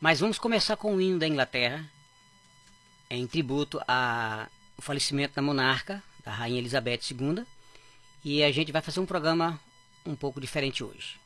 Mas vamos começar com o hino da Inglaterra, em tributo ao falecimento da monarca, da Rainha Elizabeth II. E a gente vai fazer um programa um pouco diferente hoje.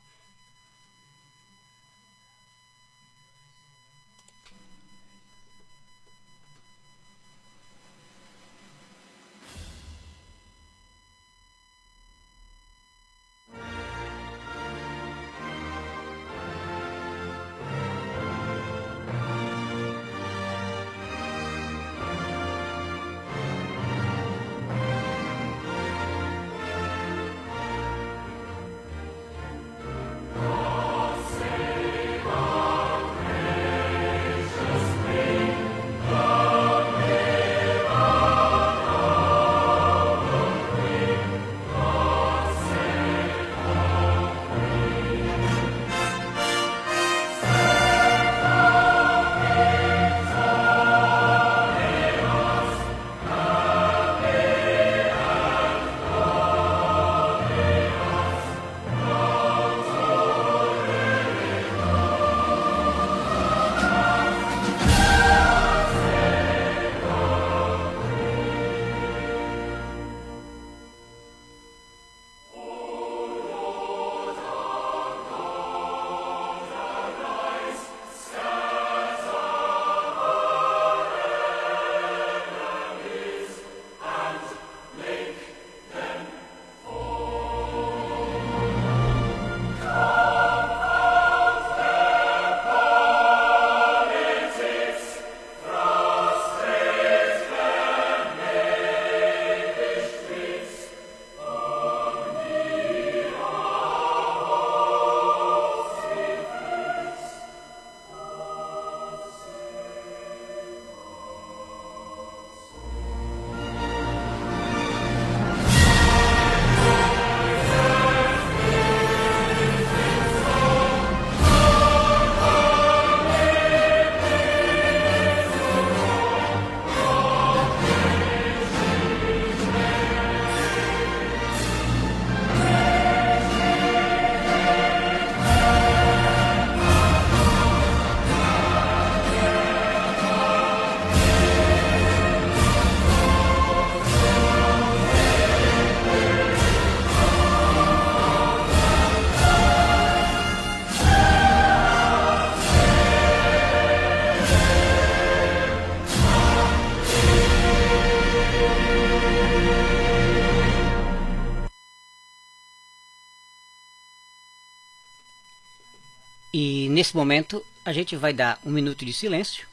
Nesse momento a gente vai dar um minuto de silêncio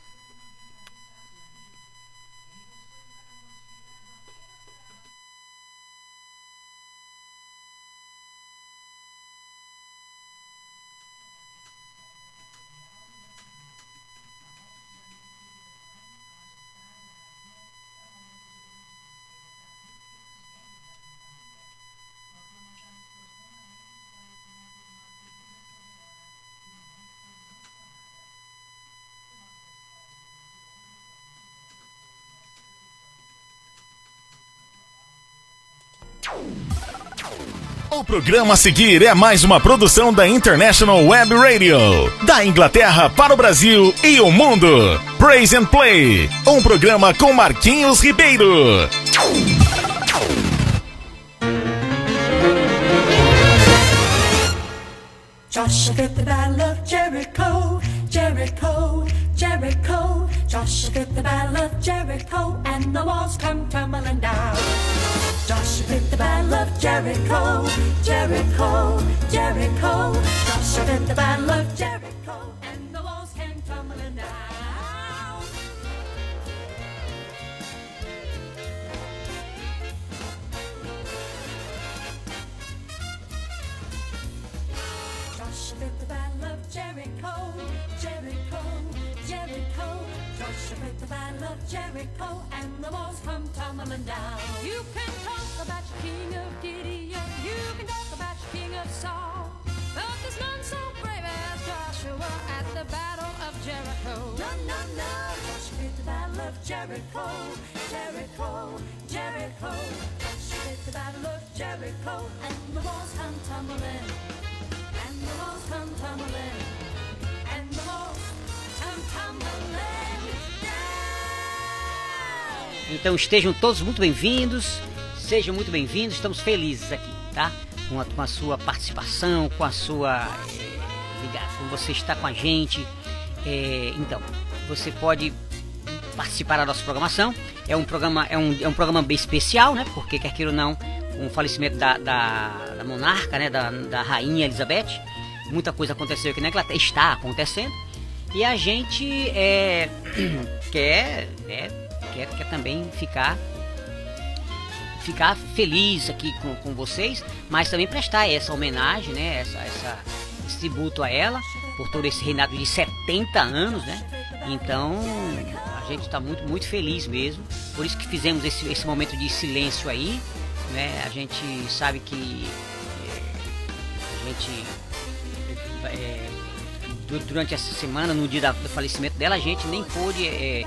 programa a seguir é mais uma produção da International Web Radio, da Inglaterra para o Brasil e o mundo. Praise and Play, um programa com Marquinhos Ribeiro. Joshua fit the battle of Jericho, Jericho, Jericho. Joshua fit the battle of Jericho, and the walls come tumbling down. Joshua fit the battle of Jericho, Jericho, Jericho. Jericho, and the walls come tumbling down. You can talk about your king of Gideon, you can talk about your king of Saul, but there's none so brave as Joshua at the battle of Jericho. No, no, no. Joshua fit the battle of Jericho, Jericho, Jericho. Joshua fit the battle of Jericho, and the walls come tumbling, and the walls come tumbling, and the walls come Então estejam todos muito bem-vindos, sejam muito bem-vindos, estamos felizes aqui, tá? Com a, com a sua participação, com a sua. É, com você estar com a gente. É, então, você pode participar da nossa programação. É um programa, é um, é um programa bem especial, né? Porque quer queira ou não, com o falecimento da, da, da monarca, né? Da, da rainha Elizabeth, muita coisa aconteceu aqui na Inglaterra, está acontecendo. E a gente é, quer, né, quer, quer também ficar ficar feliz aqui com, com vocês, mas também prestar essa homenagem, né, essa, essa, esse tributo a ela por todo esse reinado de 70 anos, né? Então a gente está muito, muito feliz mesmo. Por isso que fizemos esse, esse momento de silêncio aí, né? A gente sabe que é, a gente é, du- durante essa semana, no dia do falecimento dela, a gente nem pôde é,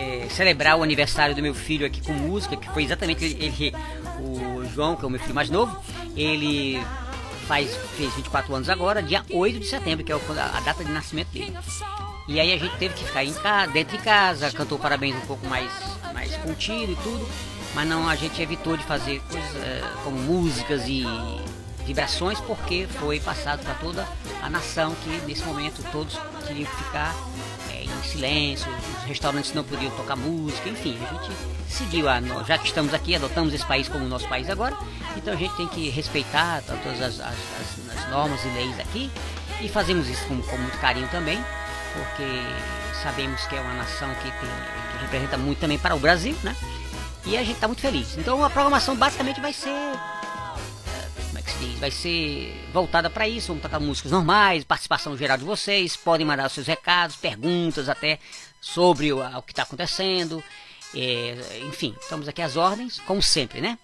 é, celebrar o aniversário do meu filho aqui com música, que foi exatamente ele, ele- o João, que é o meu filho mais novo, ele faz, fez 24 anos agora, dia 8 de setembro, que é a, data de nascimento dele. E aí a gente teve que ficar em casa, dentro de casa, cantou parabéns um pouco mais, mais contido e tudo, mas não, a gente evitou de fazer coisas eh, como músicas e vibrações, porque foi passado para toda a nação que nesse momento todos teriam que ficar silêncio, os restaurantes não podiam tocar música, enfim, a gente seguiu a, já que estamos aqui, adotamos esse país como nosso país agora, então a gente tem que respeitar to- todas as, as- as- as normas e leis aqui e fazemos isso com, com muito carinho também, porque sabemos que é uma nação que, tem, que representa muito também para o Brasil, né? E a gente está muito feliz. Então a programação basicamente vai ser Vai ser voltada para isso. Vamos tocar músicas normais, participação geral de vocês. Podem mandar seus recados, perguntas até sobre o, o que está acontecendo. É, enfim, estamos aqui às ordens, como sempre, né?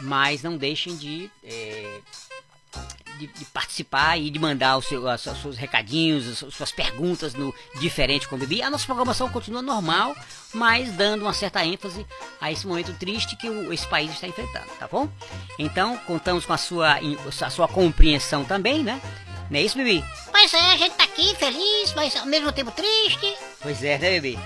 Mas não deixem de, é, de, de participar e de mandar os seu, seus recadinhos, as suas perguntas no Diferente com o Bibi. A nossa programação continua normal, mas dando uma certa ênfase a esse momento triste que o- esse país está enfrentando, tá bom? Então, contamos com a sua, a sua compreensão também, né? Não é isso, Bibi? Pois é, a gente tá aqui feliz, mas ao mesmo tempo triste. Pois é, né, Bibi?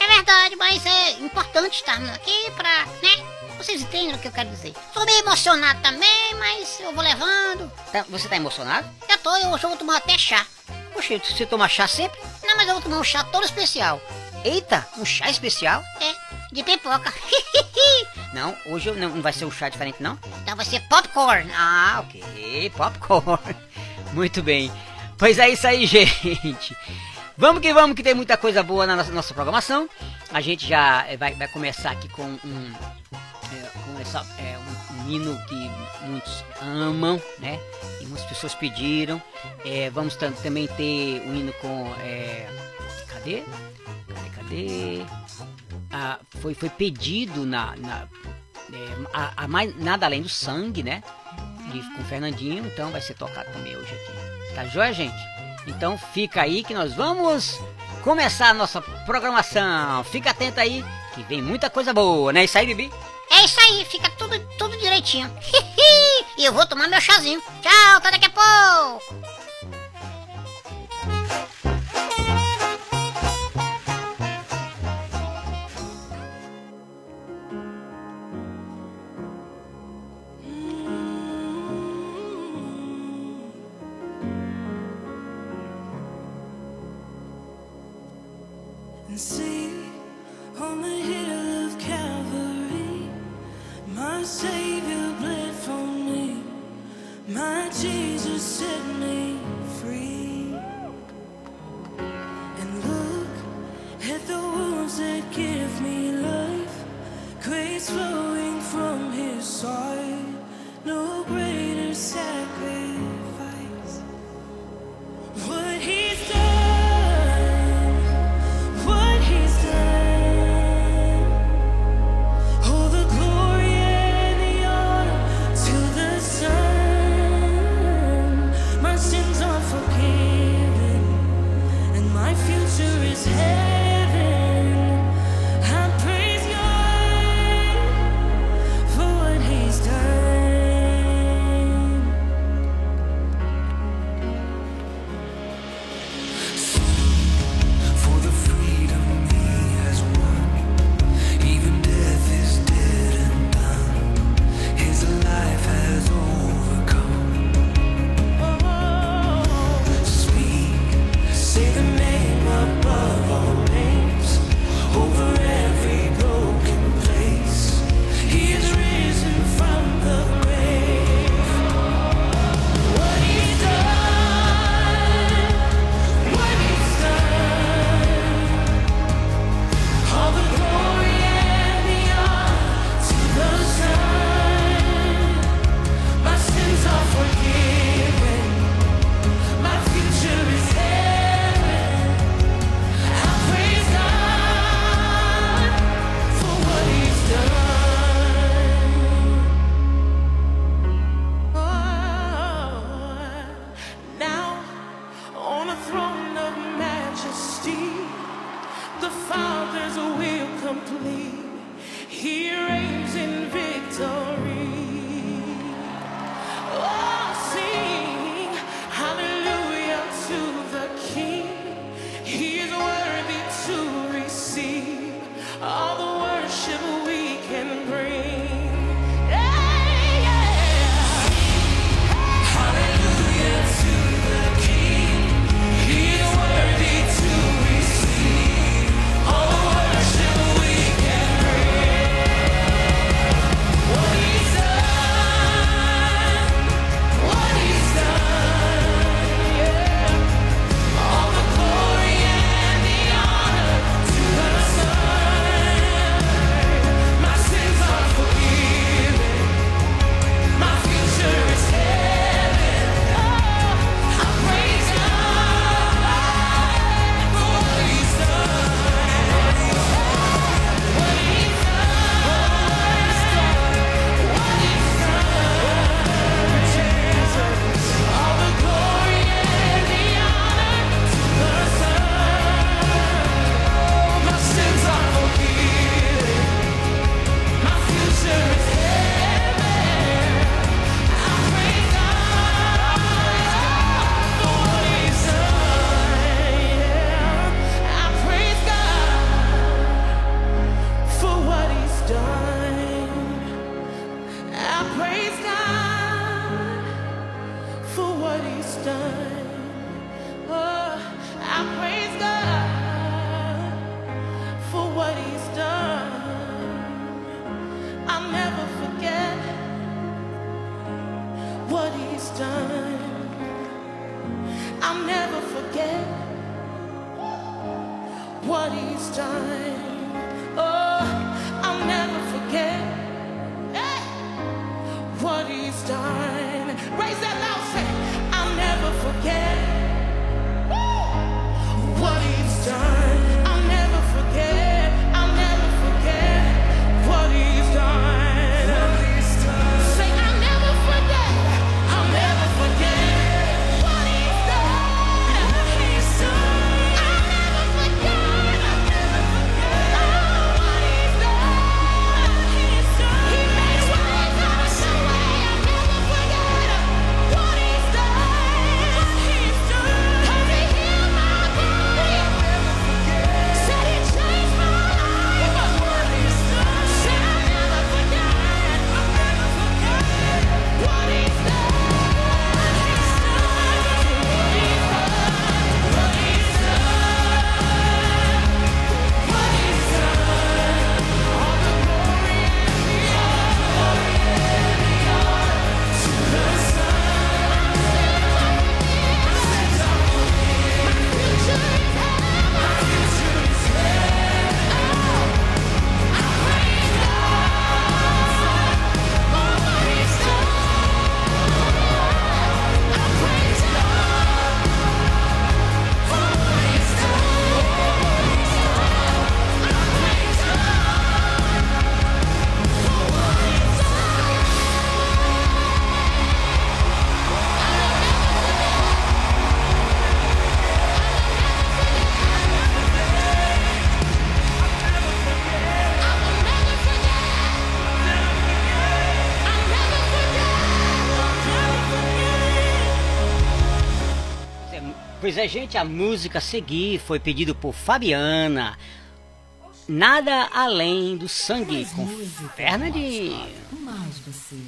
É verdade, mas é importante estarmos aqui pra, né? Vocês entendem o que eu quero dizer. Tô meio emocionado também, mas eu vou levando. Tá- você tá emocionado? Eu tô, eu hoje eu vou tomar até chá. Poxa, você toma chá sempre? Não, mas eu vou tomar um chá todo especial. Eita, um chá especial? É, de pipoca. Não, hoje não, não vai ser um chá diferente, não? então vai ser popcorn. Ah, ok, popcorn. Muito bem. Pois é isso aí, gente. Vamos que vamos, que tem muita coisa boa na nossa, nossa programação. A gente já eh, vai, vai começar aqui com um, com essa, eh, um, um hino que muitos amam, né? E muitas pessoas pediram. Eh, vamos tam- também ter um hino com. eh, cadê? Cadê? Cadê? Ah, foi, foi pedido na, na é, a, a mais, nada além do sangue, né? Com Fernandinho, então vai ser tocado também hoje aqui. Tá joia, gente? Então fica aí que nós vamos começar a nossa programação. Fica atento aí que vem muita coisa boa, né? Isso aí, Bibi? É isso aí, fica tudo, tudo direitinho. e eu vou tomar meu chazinho. Tchau, até daqui a pouco. Pois é, gente, a música a seguir foi pedido por Fabiana. Nada além do sangue com Fernandinho. Mais você.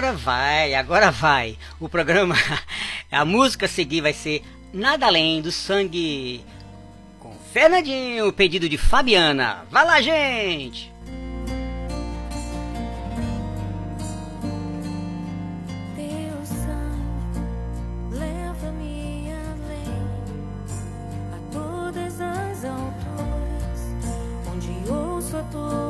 agora vai, agora vai. O programa, a música a seguir vai ser Nada Além do Sangue com Fernandinho, pedido de Fabiana. Vai lá, gente! todas as alturas onde a tua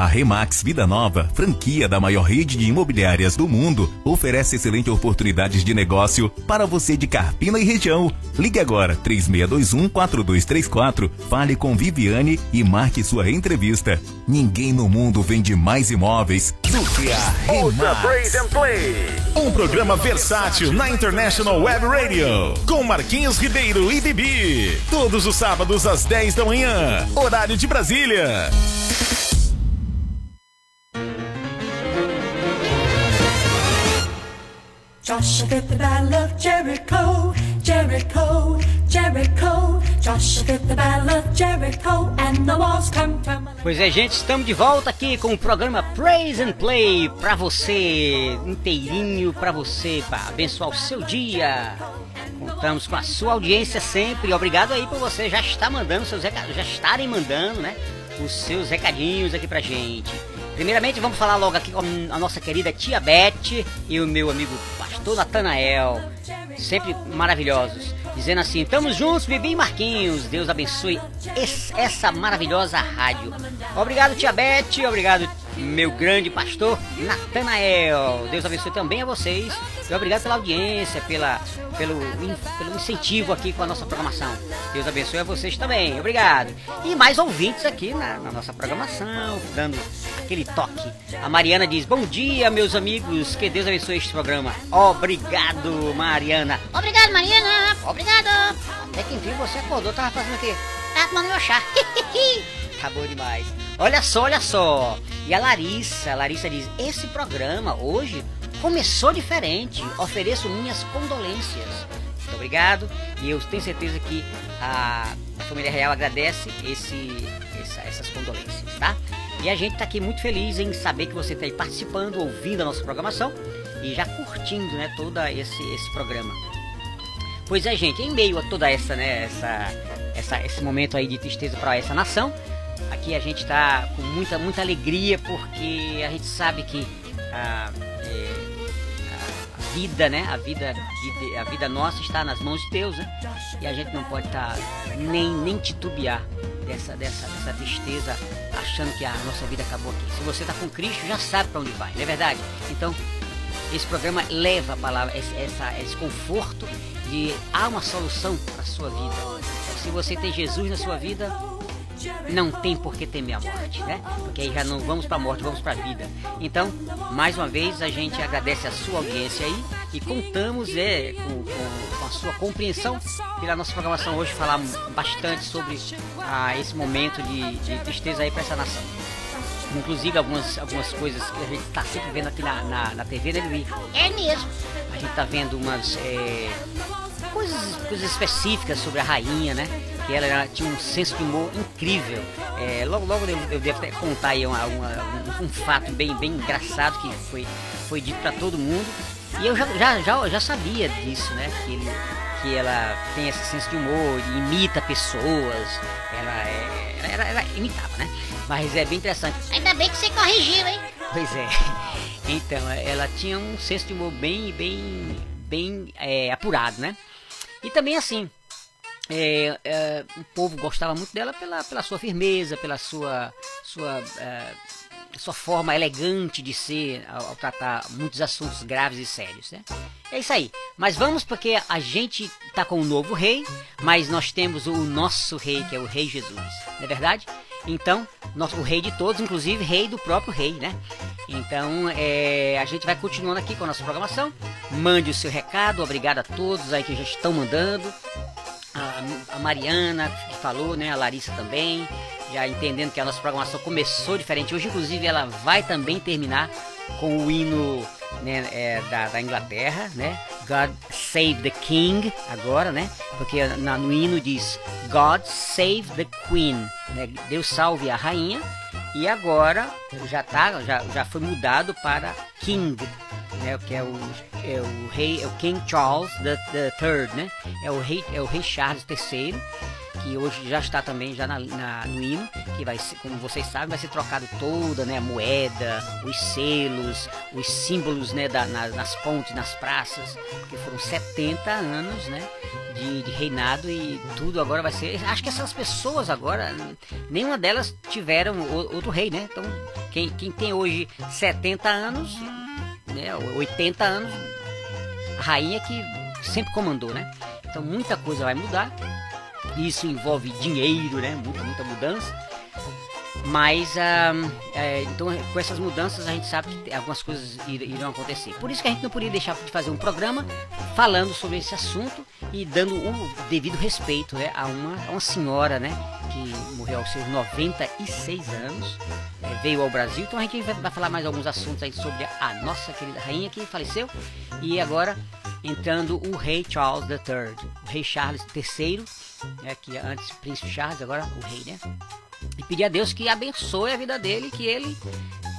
A Remax Vida Nova, franquia da maior rede de imobiliárias do mundo, oferece excelentes oportunidades de negócio para você de Carpina e região. Ligue agora 3621-4234, fale com Viviane e marque sua entrevista. Ninguém no mundo vende mais imóveis do que a Remax. Praise and Play. Um programa versátil na International Web Radio. Com Marquinhos Ribeiro e Bibi. Todos os sábados às 10 da manhã. Horário de Brasília. Joshua the battle of Jericho, Jericho, Jericho. Joshua and the walls come. Pois é, gente, estamos de volta aqui com o programa Praise and Play pra você, inteirinho pra você, para abençoar o seu dia. Contamos com a sua audiência sempre. Obrigado aí por você já estar mandando seus recados, já estarem mandando, né, os seus recadinhos aqui pra gente. Primeiramente, vamos falar logo aqui com a nossa querida tia Beth e o meu amigo pastor Natanael, sempre maravilhosos. Dizendo assim, estamos juntos, Bibi Marquinhos. Deus abençoe essa maravilhosa rádio. Obrigado, tia Beth. Obrigado, meu grande pastor Natanael. Deus abençoe também a vocês. E obrigado pela audiência, pela, pelo, pelo incentivo aqui com a nossa programação. Deus abençoe a vocês também. Obrigado. E mais ouvintes aqui na, na nossa programação, dando aquele toque. A Mariana diz: Bom dia, meus amigos. Que Deus abençoe este programa. Obrigado, Mariana. Obrigado, Mariana. Obrigado. Até que enfim você acordou, tava fazendo o quê? Tá tomando meu chá. Tá bom demais. Olha só, olha só. E a Larissa, a Larissa diz: Esse programa hoje começou diferente. Ofereço minhas condolências. Muito obrigado. E eu tenho certeza que a, família real agradece esse, essa- essas condolências, tá? E a gente tá aqui muito feliz em saber que você está aí participando, ouvindo a nossa programação e já curtindo, né, todo esse, esse programa. Pois é, gente, em meio a toda essa, né, essa, essa, esse momento aí de tristeza para essa nação, aqui a gente está com muita, muita alegria porque a gente sabe que a, é, a- vida, né, a vida, a vida nossa está nas mãos de Deus, né, e a gente não pode estar nem, nem titubear dessa, dessa, dessa tristeza, achando que a nossa vida acabou aqui. Se você está com Cristo, já sabe para onde vai, não é verdade? Então, esse programa leva a palavra, esse, essa, esse conforto de há uma solução para a sua vida. Se você tem Jesus na sua vida, não tem por que temer a morte, né? Porque aí já não vamos para a morte, vamos para a vida. Então, mais uma vez, a gente agradece a sua audiência aí e contamos é, com, com- com a sua compreensão pela nossa programação hoje falar bastante sobre ah, esse momento de, de tristeza aí para essa nação. Inclusive algumas, algumas coisas que a gente está sempre vendo aqui na, na, na TV, né, Bibi? É mesmo. A gente tá vendo umas é, coisas, coisas específicas sobre a rainha, né? Que ela era- tinha um senso de humor incrível. É, logo, logo eu, eu devo até contar aí uma- uma- um, um fato bem, bem engraçado que foi, foi dito para todo mundo. E eu já, já, já, já sabia disso, né? Que, ele, que ela tem esse senso de humor, imita pessoas. Ela, é, ela, ela, ela imitava, né? Mas é bem interessante. Ainda bem que você corrigiu, hein? Pois é. Então, ela tinha um senso de humor bem, bem, bem é, apurado, né? E também assim, é, é, o povo gostava muito dela pela, pela sua firmeza, pela sua, sua, é, sua forma elegante de ser ao, ao tratar muitos assuntos graves e sérios, né? É isso aí. Mas vamos porque a gente tá com um novo rei, mas nós temos o nosso rei, que é o Rei Jesus, não é verdade? Então, nosso, o rei de todos, inclusive rei do próprio rei, né? Então, é, a gente vai continuando aqui com a nossa programação. Mande o seu recado, obrigado a todos aí que já estão mandando. Mariana que falou, né? A Larissa também, já entendendo que a nossa programação começou diferente. Hoje, inclusive, ela vai também terminar com o hino né, é, da, da Inglaterra, né? God Save the King, agora, né? Porque na, no hino diz God Save the Queen, né? Deus salve a rainha. E agora já tá, já, já foi mudado para King, né, que é o, é o rei, é o King Charles Third, né? É o rei, é o rei Charles III, que hoje já está também já na, na- no hino, que vai ser, como vocês sabem, vai ser trocado toda, né, a moeda, os selos, os símbolos, né, da, na- nas pontes, nas praças, porque foram 70 anos, né, de, de reinado e tudo agora vai ser. Acho que essas pessoas agora, nenhuma delas tiveram outro rei, né? Então, quem, quem tem hoje 70 anos, né, 80 anos, a rainha que sempre comandou, né? Então muita coisa vai mudar. Isso envolve dinheiro, né? Muita, muita mudança. Mas ah, é, então com essas mudanças a gente sabe que algumas coisas ir- irão acontecer. Por isso que a gente não podia deixar de fazer um programa falando sobre esse assunto e dando o devido respeito né, a, uma, a uma senhora né, que morreu aos seus 96 anos, é, veio ao Brasil. Então a gente vai, vai falar mais alguns assuntos aí sobre a nossa querida rainha que faleceu. E agora entrando o rei Charles III, o rei Charles III, né, que antes príncipe Charles, agora o rei, né? E pedir a Deus que abençoe a vida dele, que ele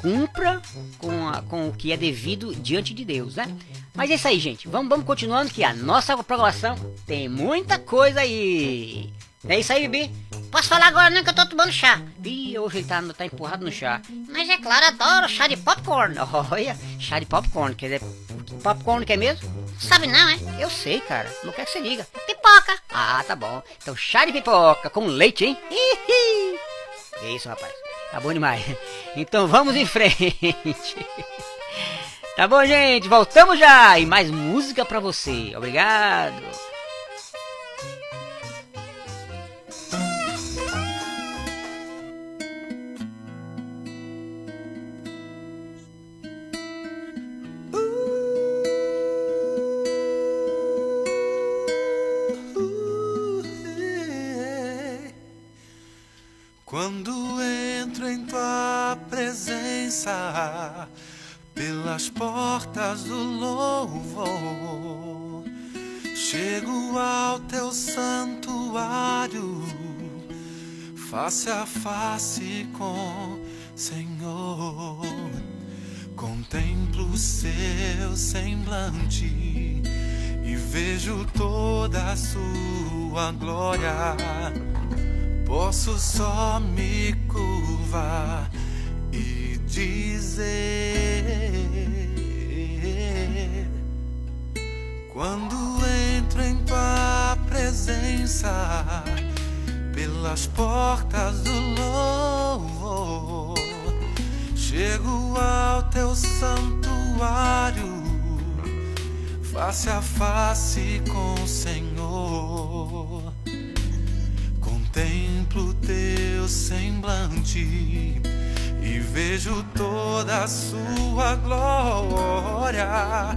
cumpra com, a- com o que é devido diante de Deus, né? Mas é isso aí, gente. Vamos, vamos continuando que a nossa programação tem muita coisa aí. É isso aí, Bibi. Posso falar agora não que eu tô tomando chá. Ih, hoje ele tá, tá empurrado no chá. Mas é claro, adoro chá de popcorn. Olha, chá de popcorn. Quer dizer, popcorn que é mesmo? Sabe não, é? Eu sei, cara. Não quer que você diga. Pipoca. Ah, tá bom. Então, chá de pipoca com leite, hein? Ih, É isso, rapaz. Tá bom demais. Então, vamos em frente. Tá bom, gente? Voltamos já. E mais música pra você. Obrigado. Face a face com Senhor. Contemplo o seu semblante e vejo toda a sua glória. Posso só me curvar e dizer: Quando entro em tua presença, pelas portas do louvor, chego ao teu santuário, face a face com o Senhor. Contemplo teu semblante e vejo toda a sua glória.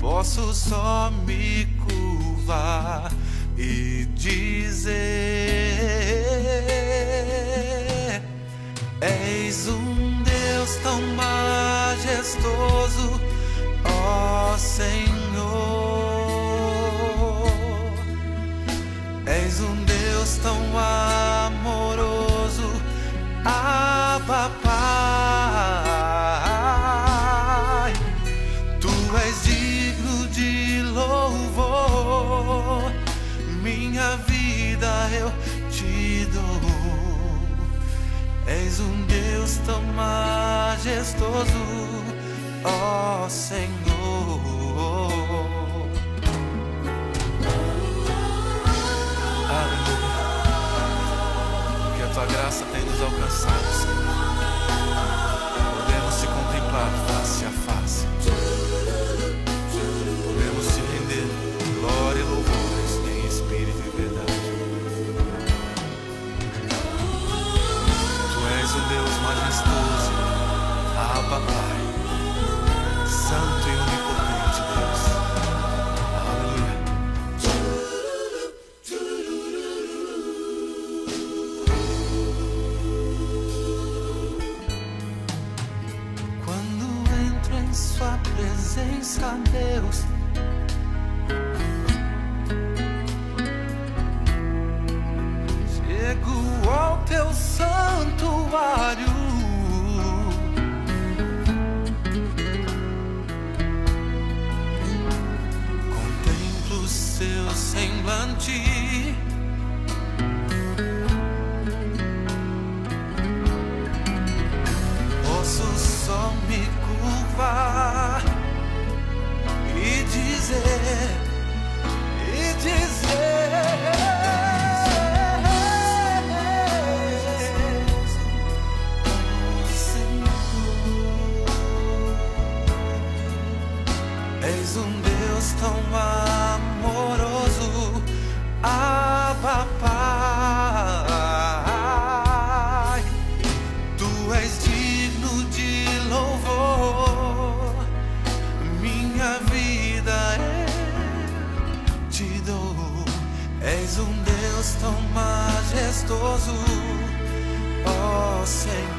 Posso só me curvar e dizer: És um Deus tão majestoso, ó Senhor. Ó ó Senhor.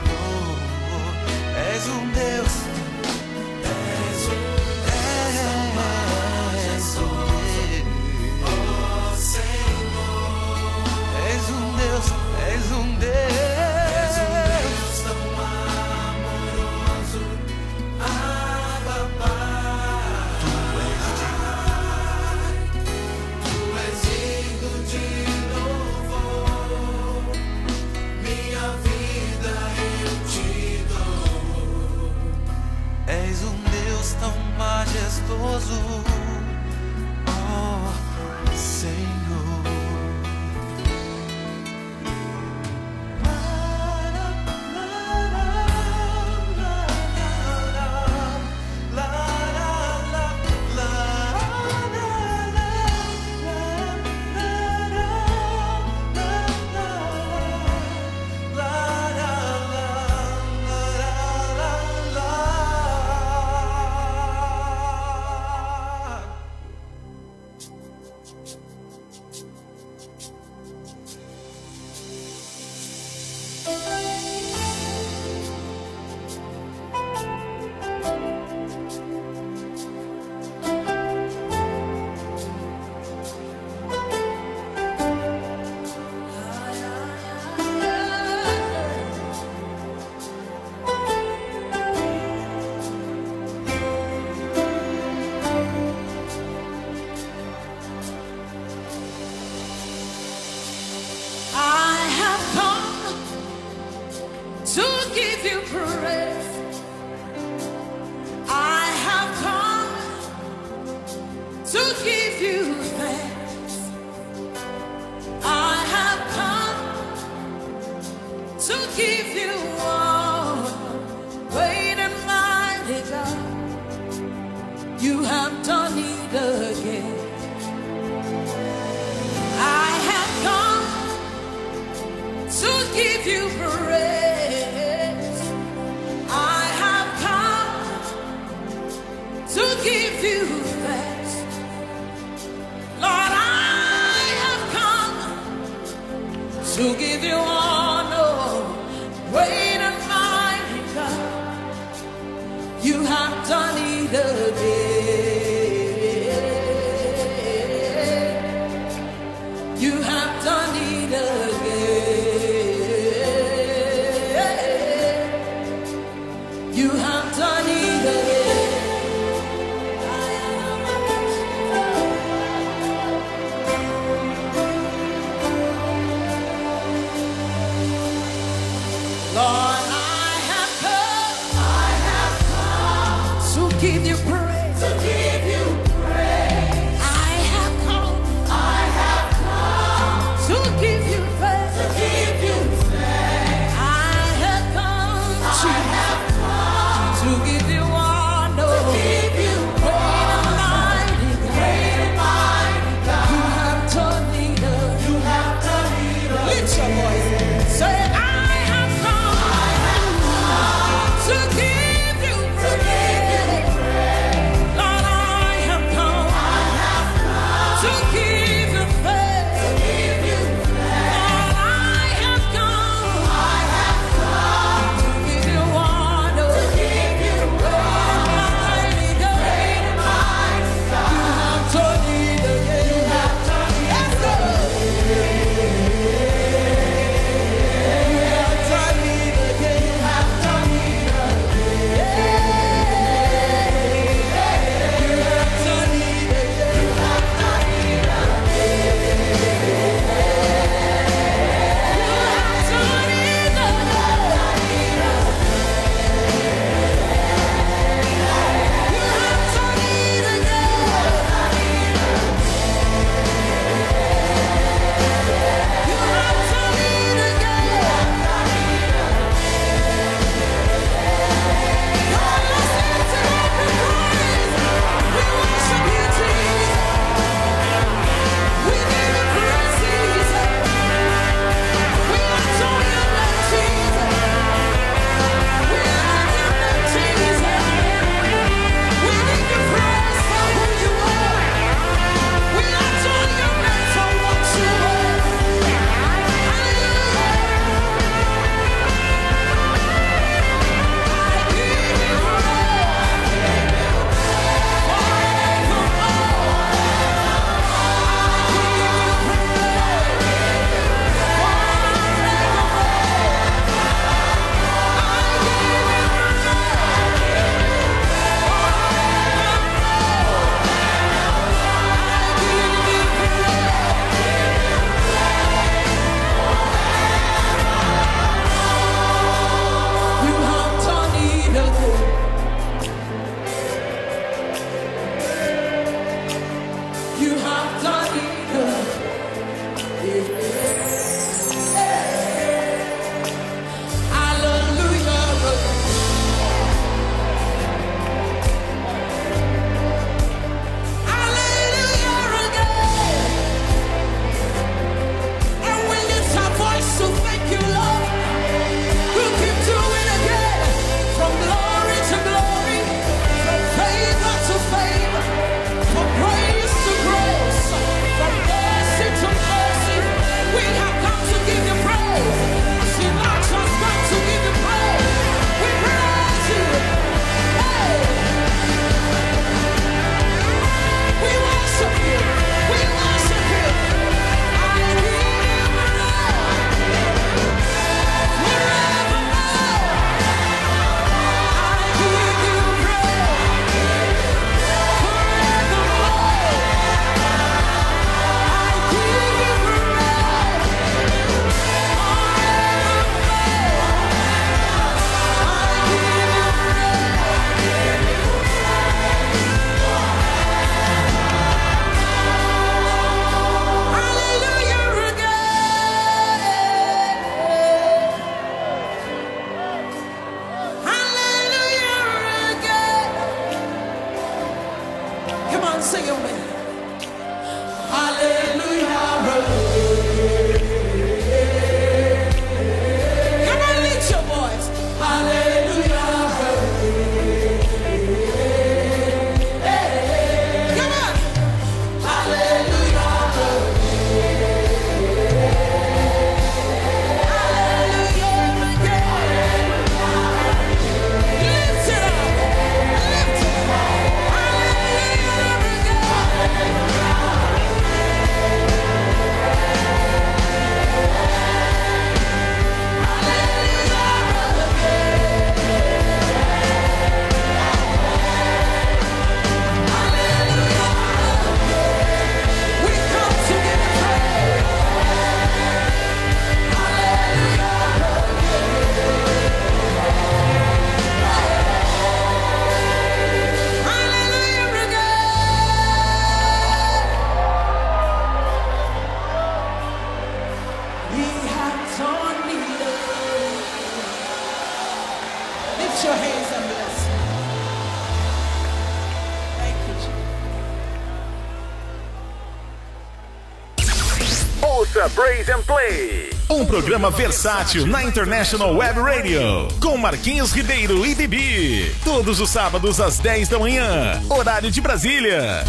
And Play. Um programa versátil na International Web Radio. Com Marquinhos Ribeiro e Bibi. Todos os sábados às 10 da manhã. Horário de Brasília.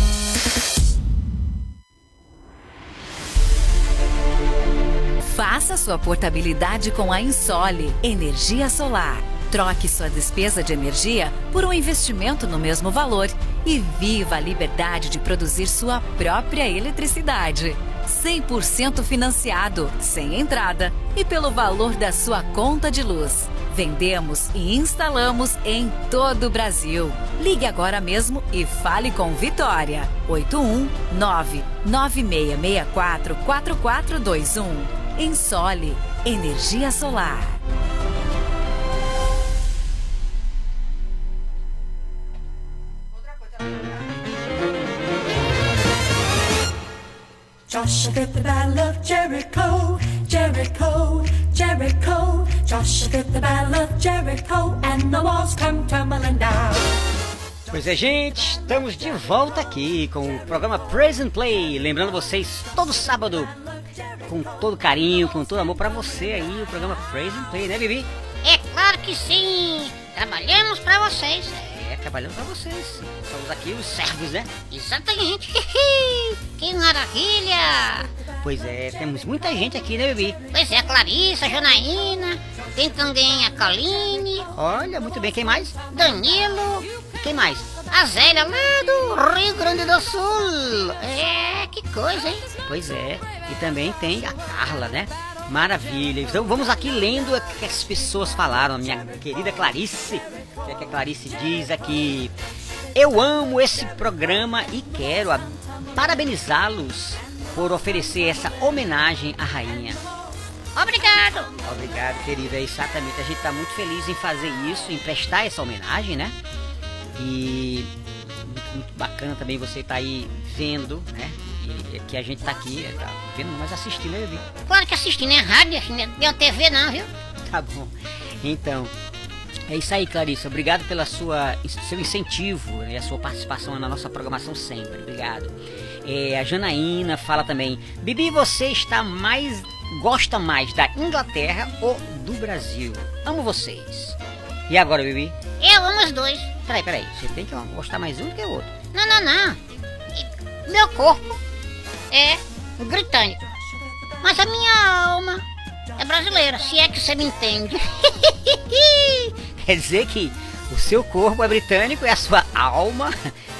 Faça sua portabilidade com a Insole Energia Solar. Troque sua despesa de energia por um investimento no mesmo valor e viva a liberdade de produzir sua própria eletricidade. 100% financiado, sem entrada e pelo valor da sua conta de luz. Vendemos e instalamos em todo o Brasil. Ligue agora mesmo e fale com Vitória. 819 9664 4421. Ensole Energia Solar. Joshua did the battle of Jericho, Jericho, Jericho. Joshua did the battle of Jericho, and the walls come tumbling down. Pois é, gente, estamos de volta aqui com o programa Praise and Play. Lembrando vocês, todo sábado, com todo carinho, com todo amor pra você aí, o programa Praise and Play, né, Bibi? É claro que sim. Trabalhamos pra vocês. Trabalhando pra vocês. Somos aqui os servos, né? Exatamente. que maravilha. Pois é, temos muita gente aqui, né, Bibi? Pois é, a Clarissa, a Janaína, tem também a Kaline, Olha, muito bem, quem mais? Danilo, E quem mais? a Zélia lá do Rio Grande do Sul. É, que coisa, hein? Pois é, e também tem a Carla, né? Maravilha. Então vamos aqui lendo o que as pessoas falaram. Minha querida Clarice. Que, é que a Clarice diz aqui? Eu amo esse programa e quero parabenizá-los por oferecer essa homenagem à rainha. Obrigado. Obrigado, querida. Exatamente. A gente está muito feliz em fazer isso, em prestar essa homenagem, né? E muito, muito bacana também você tá aí vendo, né? E que a gente tá aqui, tá vendo, mas assistindo, né? Claro que assistindo é rádio, assim, não é TV não, viu? Tá bom. Então, é isso aí, Clarissa. Obrigado pela sua seu incentivo e a sua participação na nossa programação sempre. Obrigado. É, a Janaína fala também. Bibi, você está mais gosta mais da Inglaterra ou do Brasil? Amo vocês. E agora, Bibi? Eu amo os dois. Peraí, peraí. Você tem que gostar mais um do que o outro. Não, não, não. Meu corpo é britânico. Mas a minha alma é brasileira, se é que você me entende. Quer dizer que o seu corpo é britânico e a sua alma,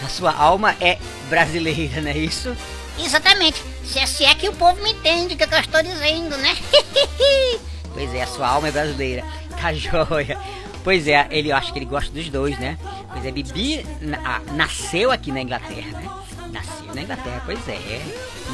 a sua alma é brasileira, não é isso? Exatamente. Se é, se é que o povo me entende o que eu estou dizendo, né? Pois é, a sua alma é brasileira. Tá joia. Pois é, ele eu acho que ele gosta dos dois, né? Pois é, Bibi na- nasceu aqui na Inglaterra, né? Nasceu na Inglaterra, pois é.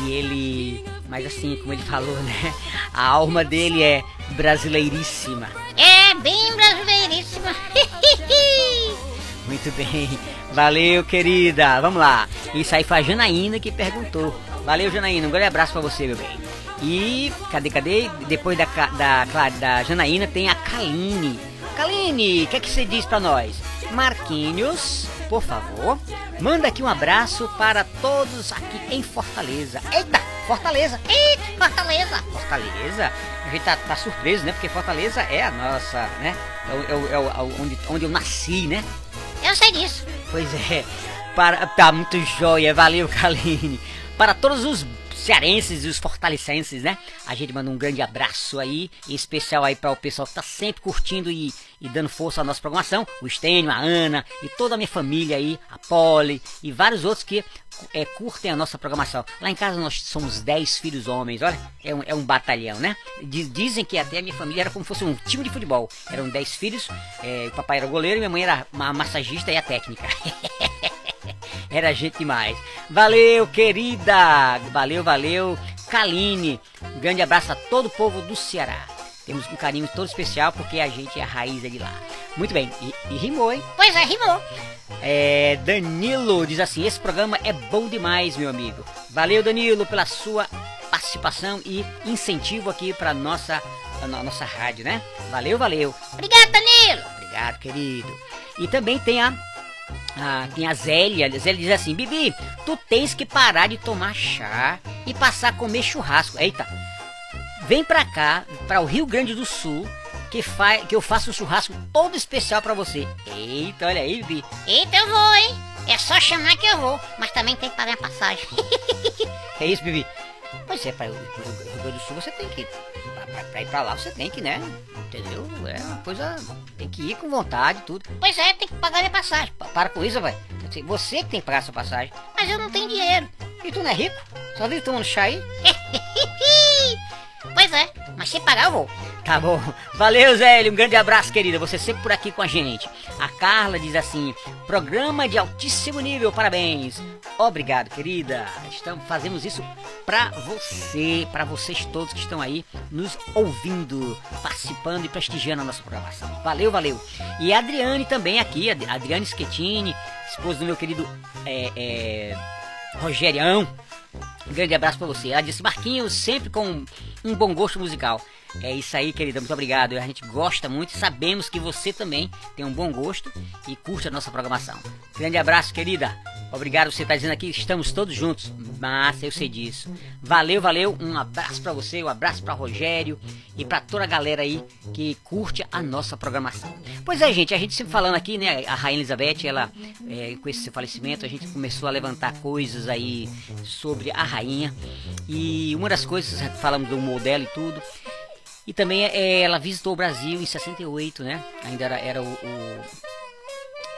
E ele. Mas assim, como ele falou, né? A alma dele é brasileiríssima. é bem brasileiríssima. Muito bem. Valeu, querida. Vamos lá. Isso aí foi a Janaína que perguntou. Valeu, Janaína. Um grande abraço pra você, meu bem. E cadê, cadê? Depois da, da, Cla- da Janaína tem a Kaline. Kaline, o que, é que você diz pra nós? Marquinhos, por favor, manda aqui um abraço para todos aqui em Fortaleza. Eita, Fortaleza! Eita, Fortaleza. Fortaleza, a gente tá, tá surpreso, né? Porque Fortaleza é a nossa, né? É, o- é, o- é o- é onde, onde eu nasci, né? Eu sei disso. Pois é, para, tá muito joia, valeu Kaline. Para todos os cearenses e os fortalecenses, né? A gente manda um grande abraço aí, em especial aí para o pessoal que tá sempre curtindo e, e dando força à nossa programação, o Estênio, a Ana e toda a minha família aí, a Polly e vários outros que é, curtem a nossa programação. Lá em casa nós somos 10 filhos homens, olha, é um, é um batalhão, né? Diz- Dizem que até a minha família era como se fosse um time de futebol. Eram 10 filhos, é, o papai era goleiro e minha mãe era uma massagista e a técnica. Era gente demais. Valeu, querida! Valeu, valeu. Kaline, um grande abraço a todo o povo do Ceará. Temos um carinho todo especial porque a gente é a raiz é de lá. Muito bem, e, e rimou, hein? Pois é, rimou. É, Danilo diz assim: esse programa é bom demais, meu amigo. Valeu, Danilo, pela sua participação e incentivo aqui para nossa a no- nossa rádio, né? Valeu, valeu. Obrigado, Danilo. Obrigado, querido. E também tem a, a tem a Zélia. A Zélia diz assim: Bibi, tu tens que parar de tomar chá e passar a comer churrasco. Eita, vem pra cá, para o Rio Grande do Sul, que, fa que eu faço um churrasco todo especial pra você. Eita, olha aí, Bibi. Eita, eu vou, hein? É só chamar que eu vou. Mas também tem que pagar a passagem. É isso, Bibi? Pois é, para o Rio Grande do Sul você tem que. Pra ir pra lá você tem que, né? Entendeu? É uma coisa. Tem que ir com vontade e tudo. pois é, tem que pagar minha passagem. Pa- Para com isso, vai. Você que tem que pagar sua passagem. Mas eu não tenho dinheiro. E tu não é rico? Só vive tomando chá aí? pois é, mas se pagar eu vou. Tá bom. Valeu, Zélio. Um grande abraço, querida. Você sempre por aqui com a gente. A Carla diz assim: programa de altíssimo nível, parabéns. Obrigado, querida. Estamos, fazemos isso pra você, pra vocês todos que estão aí nos ouvindo, participando e prestigiando a nossa programação. Valeu, valeu. E a Adriane também aqui, a Adriane Schettini, esposa do meu querido é, é, Rogerião. Um grande abraço pra você. Ela disse, Marquinhos, sempre com um bom gosto musical. É isso aí, querida. Muito obrigado. A gente gosta muito sabemos que você também tem um bom gosto e curte a nossa programação. Grande abraço, querida. Obrigado, você tá dizendo aqui, estamos todos juntos. Massa, eu sei disso. Valeu, valeu. Um abraço pra você, um abraço pra Rogério e pra toda a galera aí que curte a nossa programação. Pois é, gente, a gente sempre falando aqui, né? A Rainha Elizabeth, ela, é, com esse falecimento, a gente começou a levantar coisas aí sobre a rainha. E uma das coisas, falamos do humor dela e tudo. E também é, ela visitou o Brasil em 68, né? Ainda era, era o, o,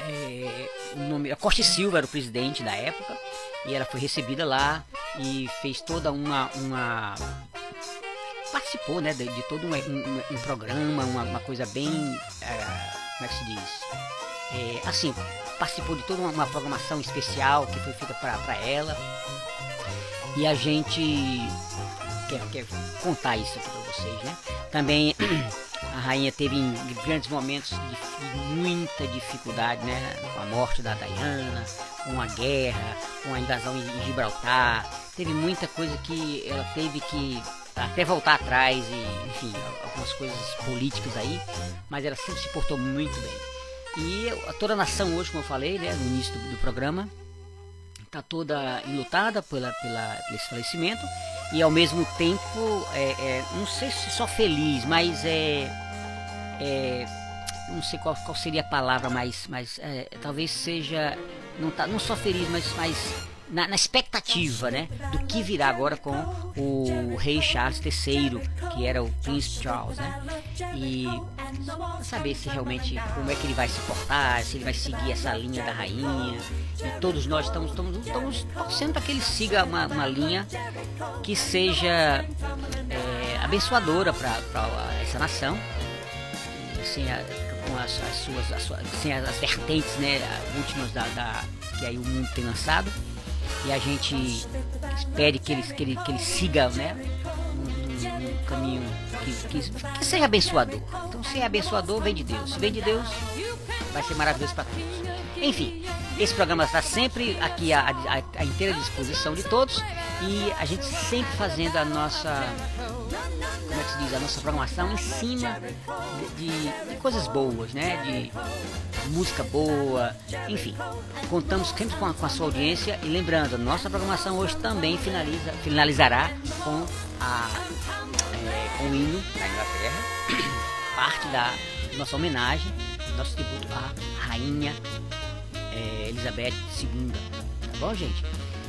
é, o nome, a Costa Silva era o presidente da época. E ela foi recebida lá e fez toda uma. uma participou, né? De, de todo um, um- um programa, uma, uma coisa bem. é, como é que se diz? É, assim, participou de toda uma, uma programação especial que foi feita para ela. E a gente quer, quer contar isso aqui para vocês, né? Também a rainha teve grandes momentos de, muita dificuldade, né? Com a morte da Diana, com a guerra, com a invasão em, Gibraltar. Teve muita coisa que ela teve que até voltar atrás e, enfim, algumas coisas políticas aí, mas ela sempre se portou muito bem. E toda a nação hoje, como eu falei, né, no início do, do programa, está toda enlutada pela, pela, esse falecimento e ao mesmo tempo, é, é, não sei se só feliz, mas é, é não sei qual, qual seria a palavra, mas, mas é, talvez seja não, tá, não só feliz, mas, mas na, na expectativa, né, do que virá agora com o rei Charles III, que era o príncipe Charles, né, e saber se realmente como é que ele vai se portar, se ele vai seguir essa linha da rainha. E todos nós estamos, estamos, estamos torcendo para que ele siga uma, uma linha que seja é, abençoadora para essa nação, sem a- com as, as suas, as sem as, as vertentes né, últimas da, da- que aí o mundo tem lançado. E a gente pede que ele, que ele, que ele siga né, um, um caminho que, que, que seja abençoador. Então, se é abençoador, vem de Deus. Se vem de Deus, vai ser maravilhoso para todos. Enfim, esse programa está sempre aqui à, à, à inteira disposição de todos e a gente sempre fazendo a nossa, como é que se diz, a nossa programação em cima de, de- de coisas boas, né? De música boa, enfim. Contamos sempre com a, com a sua audiência e lembrando, nossa programação hoje também finaliza, finalizará com, a, é, com o hino da Inglaterra, parte da nossa homenagem, nosso tributo à Rainha é, Elizabeth II. Tá bom, gente?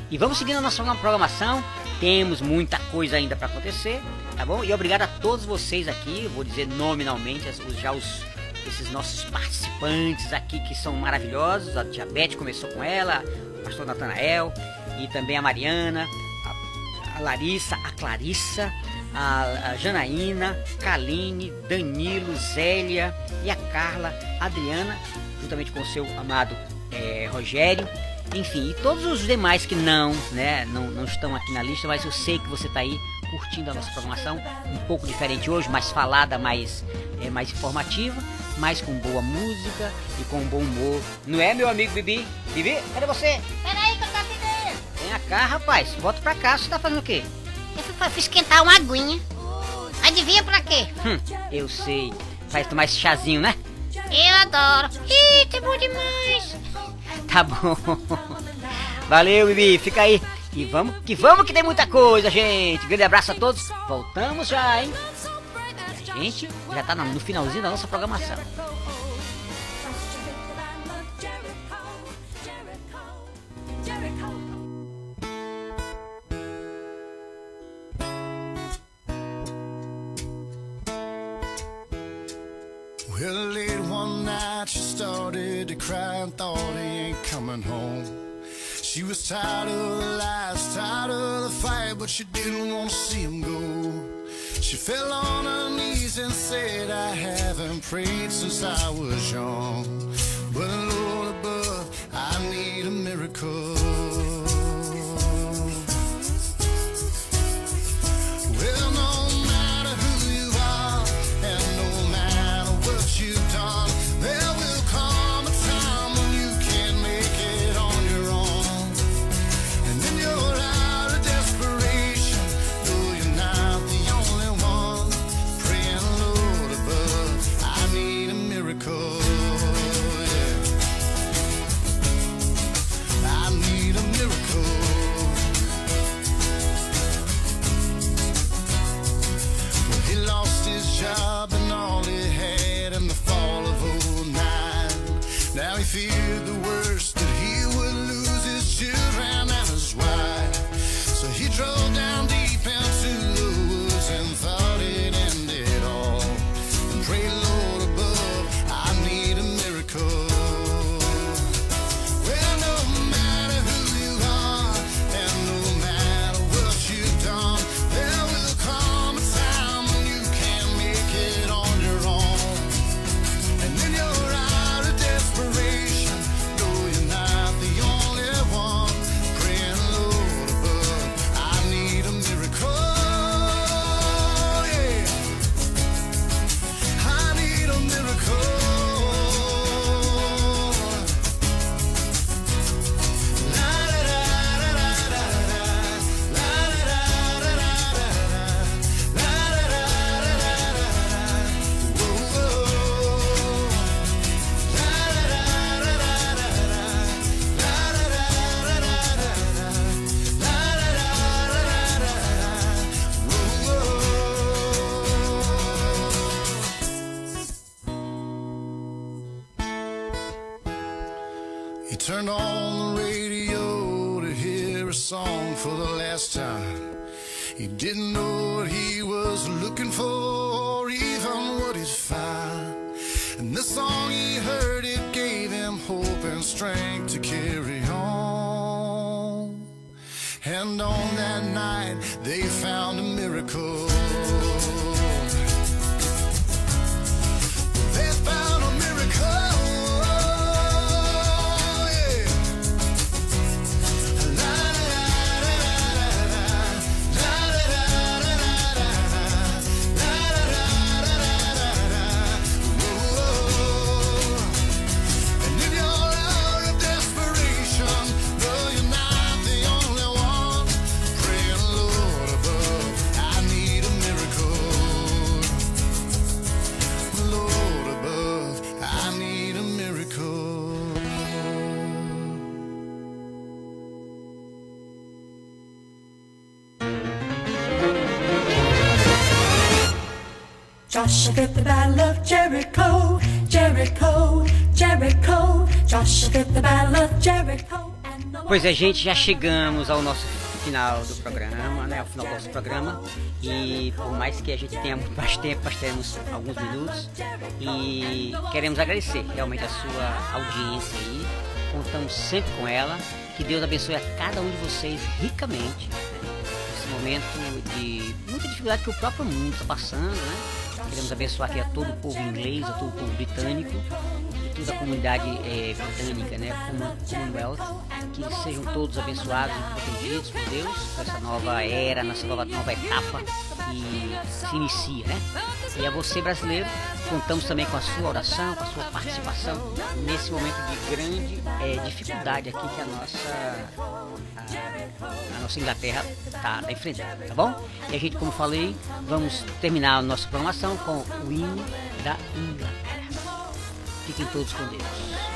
E vamos seguindo a nossa programação. Temos muita coisa ainda para acontecer, tá bom? E obrigado a todos vocês aqui. Vou dizer nominalmente os- já os esses nossos participantes aqui que são maravilhosos. A Diabetes começou com ela, o pastor Natanael e também a Mariana, a, a Larissa, a Clarissa, a, Janaína, Kaline, Danilo, Zélia e a Carla, Adriana, juntamente com o seu amado eh, Rogério. Enfim, e todos os demais que não, né, não, não estão aqui na lista, mas eu sei que você está aí curtindo a nossa programação, um pouco diferente hoje, mais falada, mais, é, mais informativa, mas com boa música e com bom humor. Não é, meu amigo Bibi? Bibi, cadê você? Peraí que eu tô aqui dentro. Vem cá, rapaz, volta pra cá, você tá fazendo o quê? Eu fui, fui esquentar uma aguinha. Adivinha pra quê? Hum, eu sei, faz tomar esse chazinho, né? Eu adoro. Ih, tá bom demais. Tá bom. Valeu, Bibi, fica aí. E vamos que vamos que tem muita coisa, gente. Grande abraço a todos. Voltamos já, hein? E a gente já tá no finalzinho da nossa programação. She was tired of the lies, tired of the fight, but she didn't want to see him go. She fell on her knees and said, I haven't prayed since I was young. But Lord above, I need a miracle. Didn't know what he was looking for or even what he'd find. And the song he heard, it gave him hope and strength to carry on. And on that night, they found a miracle. Pois é, gente, já chegamos ao nosso final do programa, né? Ao final do nosso programa. E por mais que a gente tenha muito mais tempo, nós temos alguns minutos. E queremos agradecer realmente a sua audiência aí. Contamos sempre com ela. Que Deus abençoe a cada um de vocês ricamente. né? Nesse momento de muita dificuldade que o próprio mundo está passando, né? Queremos abençoar aqui a todo o povo inglês, a todo o povo britânico toda a comunidade eh, britânica, né? Common- Commonwealth, que sejam todos abençoados e protegidos por Deus nessa nova era, nessa nova, nova etapa que se inicia, né? E a você brasileiro, contamos também com a sua oração, com a sua participação nesse momento de grande eh, dificuldade aqui que a nossa a, a nossa Inglaterra está tá enfrentando, tá bom? E a gente, como falei, vamos terminar a nossa programação com o hino da Inglaterra. Fiquem todos com Deus.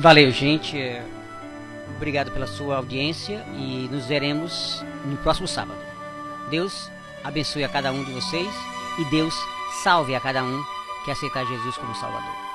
Valeu, gente. Obrigado pela sua audiência e nos veremos no próximo sábado. Deus abençoe a cada um de vocês e Deus salve a cada um que aceitar Jesus como Salvador.